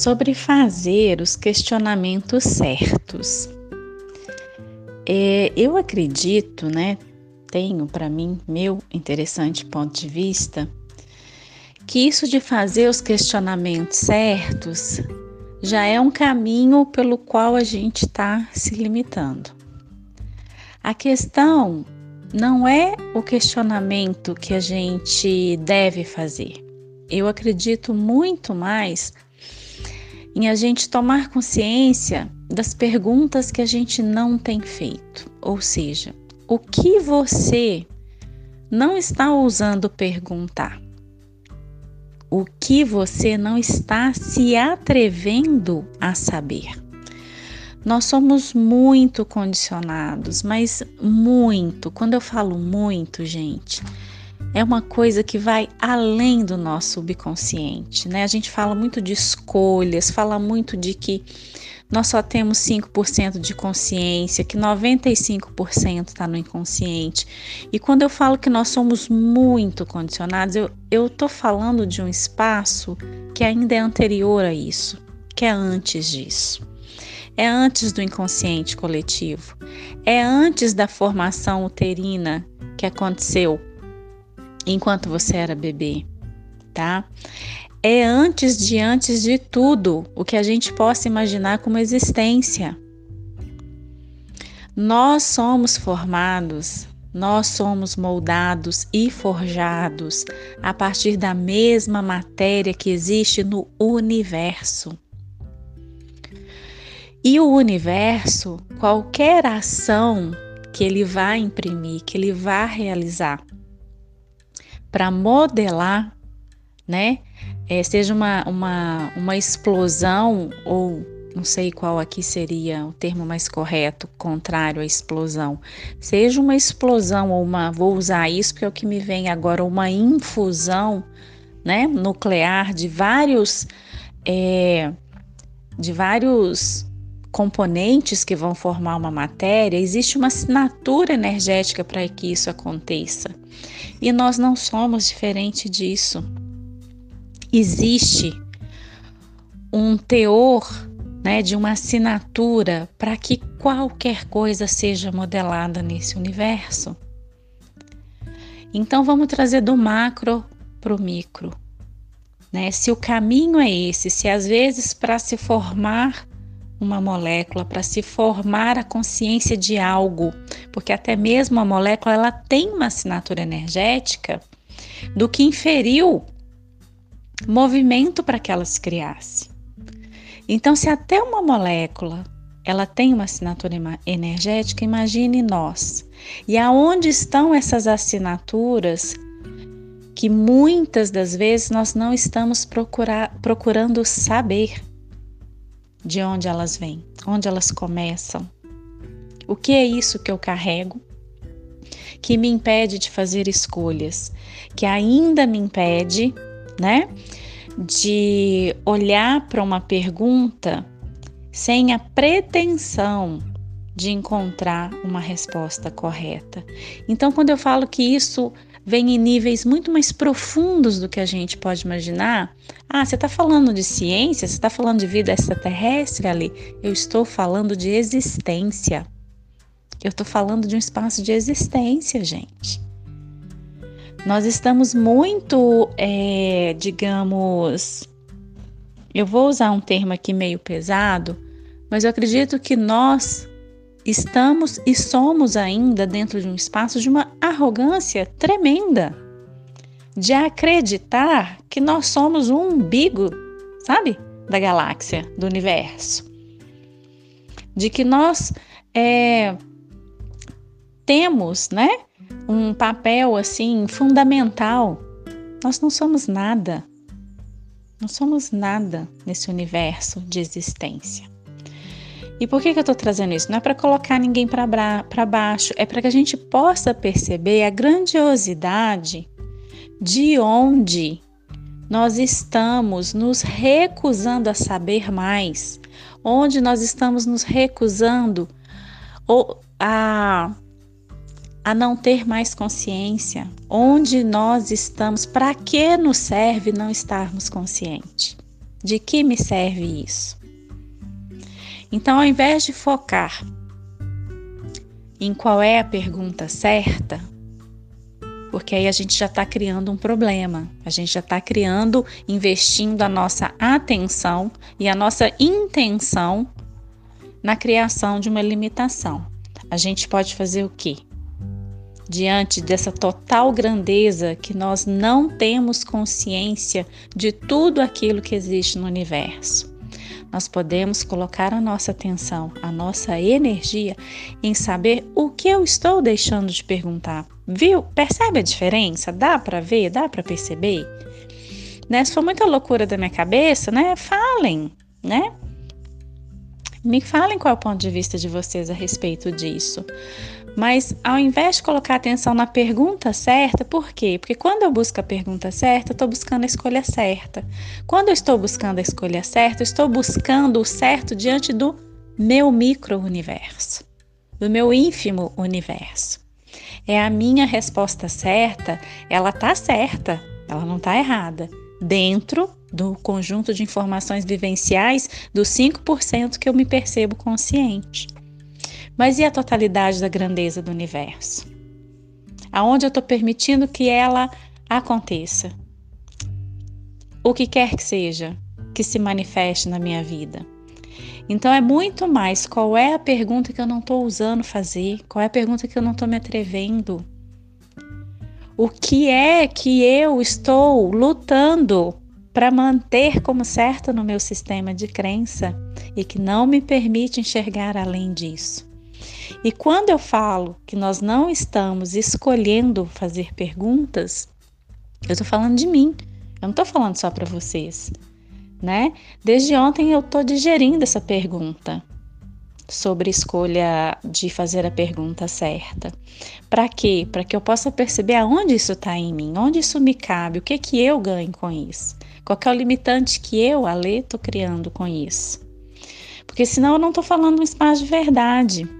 sobre fazer os questionamentos certos. É, eu acredito, né? Tenho para mim meu interessante ponto de vista que isso de fazer os questionamentos certos já é um caminho pelo qual a gente está se limitando. A questão não é o questionamento que a gente deve fazer. Eu acredito muito mais em a gente tomar consciência das perguntas que a gente não tem feito. Ou seja, o que você não está ousando perguntar? O que você não está se atrevendo a saber? Nós somos muito condicionados, mas muito. Quando eu falo muito, gente, é uma coisa que vai além do nosso subconsciente, né? A gente fala muito de escolhas, fala muito de que nós só temos 5% de consciência, que 95% está no inconsciente. E quando eu falo que nós somos muito condicionados, eu estou falando de um espaço que ainda é anterior a isso, que é antes disso. É antes do inconsciente coletivo. É antes da formação uterina que aconteceu enquanto você era bebê, tá? É antes de antes de tudo o que a gente possa imaginar como existência. Nós somos formados, nós somos moldados e forjados a partir da mesma matéria que existe no universo. E o universo, qualquer ação que ele vá imprimir, que ele vá realizar, para modelar, né? É, seja uma, uma, uma explosão, ou não sei qual aqui seria o termo mais correto, contrário à explosão. Seja uma explosão ou uma, vou usar isso porque é o que me vem agora, uma infusão né, nuclear de vários. É, de vários componentes que vão formar uma matéria, existe uma assinatura energética para que isso aconteça. E nós não somos diferente disso. Existe um teor né, de uma assinatura para que qualquer coisa seja modelada nesse universo. Então vamos trazer do macro para o micro. Né? Se o caminho é esse, se às vezes para se formar uma molécula, para se formar a consciência de algo, porque até mesmo a molécula ela tem uma assinatura energética do que inferiu movimento para que ela se criasse. Então, se até uma molécula ela tem uma assinatura energética, imagine nós. E aonde estão essas assinaturas que muitas das vezes nós não estamos procurar, procurando saber? De onde elas vêm, onde elas começam. O que é isso que eu carrego que me impede de fazer escolhas, que ainda me impede, né, de olhar para uma pergunta sem a pretensão de encontrar uma resposta correta. Então, quando eu falo que isso vem em níveis muito mais profundos do que a gente pode imaginar. Ah, você está falando de ciência? Você está falando de vida extraterrestre ali? Eu estou falando de existência. Eu estou falando de um espaço de existência, gente. Nós estamos muito, é, digamos, eu vou usar um termo aqui meio pesado, mas eu acredito que nós estamos e somos ainda dentro de um espaço de uma arrogância tremenda, de acreditar que nós somos um umbigo, sabe, da galáxia, do universo, de que nós é, temos, né, um papel assim fundamental. Nós não somos nada. Não somos nada nesse universo de existência. E por que, que eu estou trazendo isso? Não é para colocar ninguém para baixo, é para que a gente possa perceber a grandiosidade de onde nós estamos nos recusando a saber mais, onde nós estamos nos recusando a, a não ter mais consciência, onde nós estamos, para que nos serve não estarmos conscientes? De que me serve isso? Então, ao invés de focar em qual é a pergunta certa, porque aí a gente já está criando um problema, a gente já está criando, investindo a nossa atenção e a nossa intenção na criação de uma limitação. A gente pode fazer o quê? Diante dessa total grandeza que nós não temos consciência de tudo aquilo que existe no universo nós podemos colocar a nossa atenção, a nossa energia em saber o que eu estou deixando de perguntar. Viu? Percebe a diferença? Dá para ver? Dá para perceber? Né? Se for muita loucura da minha cabeça, né? Falem, né? Me falem qual é o ponto de vista de vocês a respeito disso. Mas ao invés de colocar atenção na pergunta certa, por quê? Porque quando eu busco a pergunta certa, eu estou buscando a escolha certa. Quando eu estou buscando a escolha certa, eu estou buscando o certo diante do meu micro-universo, do meu ínfimo universo. É a minha resposta certa, ela tá certa, ela não tá errada, dentro do conjunto de informações vivenciais dos 5% que eu me percebo consciente. Mas e a totalidade da grandeza do universo? Aonde eu estou permitindo que ela aconteça? O que quer que seja que se manifeste na minha vida. Então é muito mais qual é a pergunta que eu não estou usando fazer, qual é a pergunta que eu não estou me atrevendo. O que é que eu estou lutando para manter como certo no meu sistema de crença e que não me permite enxergar além disso? E quando eu falo que nós não estamos escolhendo fazer perguntas, eu estou falando de mim. Eu não estou falando só para vocês, né? Desde ontem eu estou digerindo essa pergunta sobre escolha de fazer a pergunta certa. Para quê? Para que eu possa perceber aonde isso está em mim, onde isso me cabe, o que que eu ganho com isso, qual é o limitante que eu, Alê, estou criando com isso. Porque senão eu não estou falando um espaço de verdade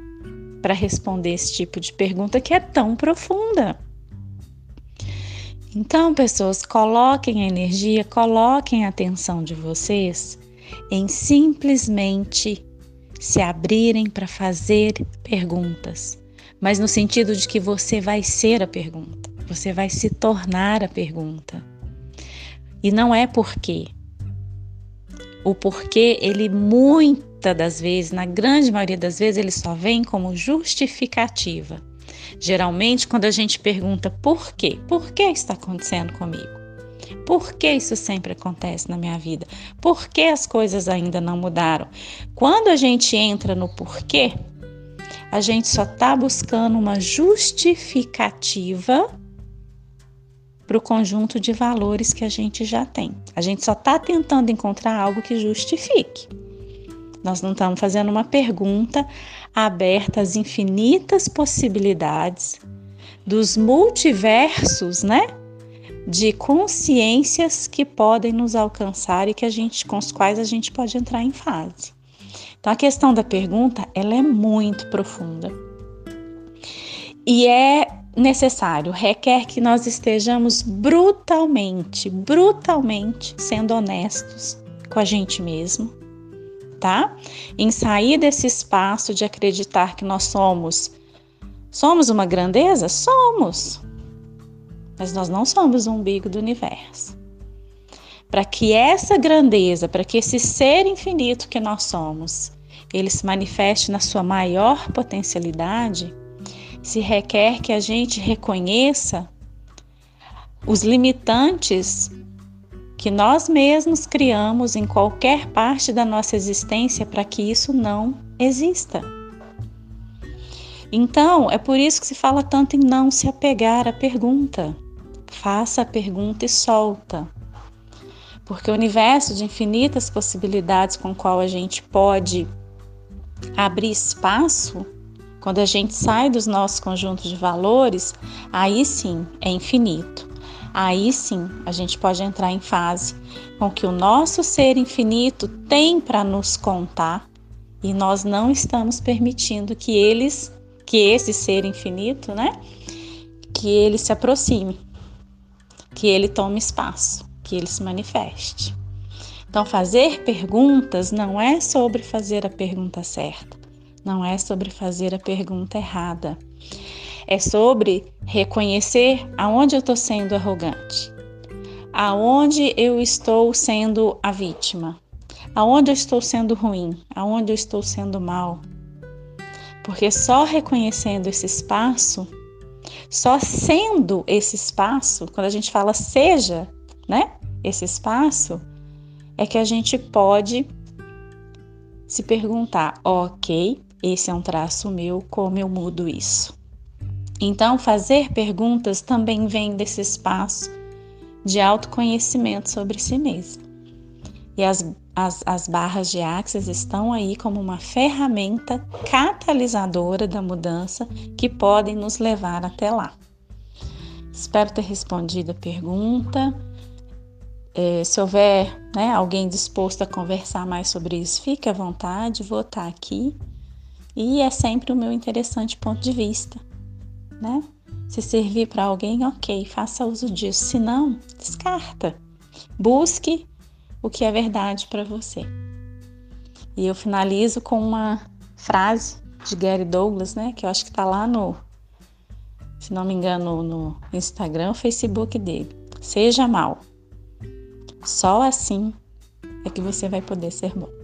para responder esse tipo de pergunta que é tão profunda. Então, pessoas, coloquem a energia, coloquem a atenção de vocês em simplesmente se abrirem para fazer perguntas, mas no sentido de que você vai ser a pergunta, você vai se tornar a pergunta. E não é porque. O porquê, ele muitas das vezes, na grande maioria das vezes, ele só vem como justificativa. Geralmente, quando a gente pergunta por quê, por que está acontecendo comigo? Por que isso sempre acontece na minha vida? Por que as coisas ainda não mudaram? Quando a gente entra no porquê, a gente só está buscando uma justificativa para o conjunto de valores que a gente já tem. A gente só está tentando encontrar algo que justifique. Nós não estamos fazendo uma pergunta aberta às infinitas possibilidades dos multiversos, né? De consciências que podem nos alcançar e que a gente, com os quais a gente pode entrar em fase. Então a questão da pergunta, ela é muito profunda. E é necessário, requer que nós estejamos brutalmente, brutalmente sendo honestos com a gente mesmo, tá? Em sair desse espaço de acreditar que nós somos somos uma grandeza? Somos. Mas nós não somos o umbigo do universo. Para que essa grandeza, para que esse ser infinito que nós somos, ele se manifeste na sua maior potencialidade, se requer que a gente reconheça os limitantes que nós mesmos criamos em qualquer parte da nossa existência para que isso não exista. Então, é por isso que se fala tanto em não se apegar à pergunta. Faça a pergunta e solta. Porque o universo de infinitas possibilidades com qual a gente pode abrir espaço, quando a gente sai dos nossos conjuntos de valores, aí sim é infinito aí sim a gente pode entrar em fase com que o nosso ser infinito tem para nos contar e nós não estamos permitindo que eles, que esse ser infinito, né, que ele se aproxime, que ele tome espaço, que ele se manifeste. Então, fazer perguntas não é sobre fazer a pergunta certa, não é sobre fazer a pergunta errada. É sobre reconhecer aonde eu estou sendo arrogante, aonde eu estou sendo a vítima, aonde eu estou sendo ruim, aonde eu estou sendo mal. Porque só reconhecendo esse espaço, só sendo esse espaço, quando a gente fala seja, né? Esse espaço, é que a gente pode se perguntar: ok, esse é um traço meu, como eu mudo isso? Então, fazer perguntas também vem desse espaço de autoconhecimento sobre si mesmo. E as, as, as barras de Axis estão aí como uma ferramenta catalisadora da mudança que podem nos levar até lá. Espero ter respondido a pergunta. É, se houver né, alguém disposto a conversar mais sobre isso, fique à vontade, vou estar aqui. E é sempre o meu interessante ponto de vista, né? Se servir para alguém, ok, faça uso disso. Se não, descarta. Busque o que é verdade para você. E eu finalizo com uma frase de Gary Douglas, né? Que eu acho que está lá no, se não me engano, no Instagram, Facebook dele. Seja mal. Só assim é que você vai poder ser bom.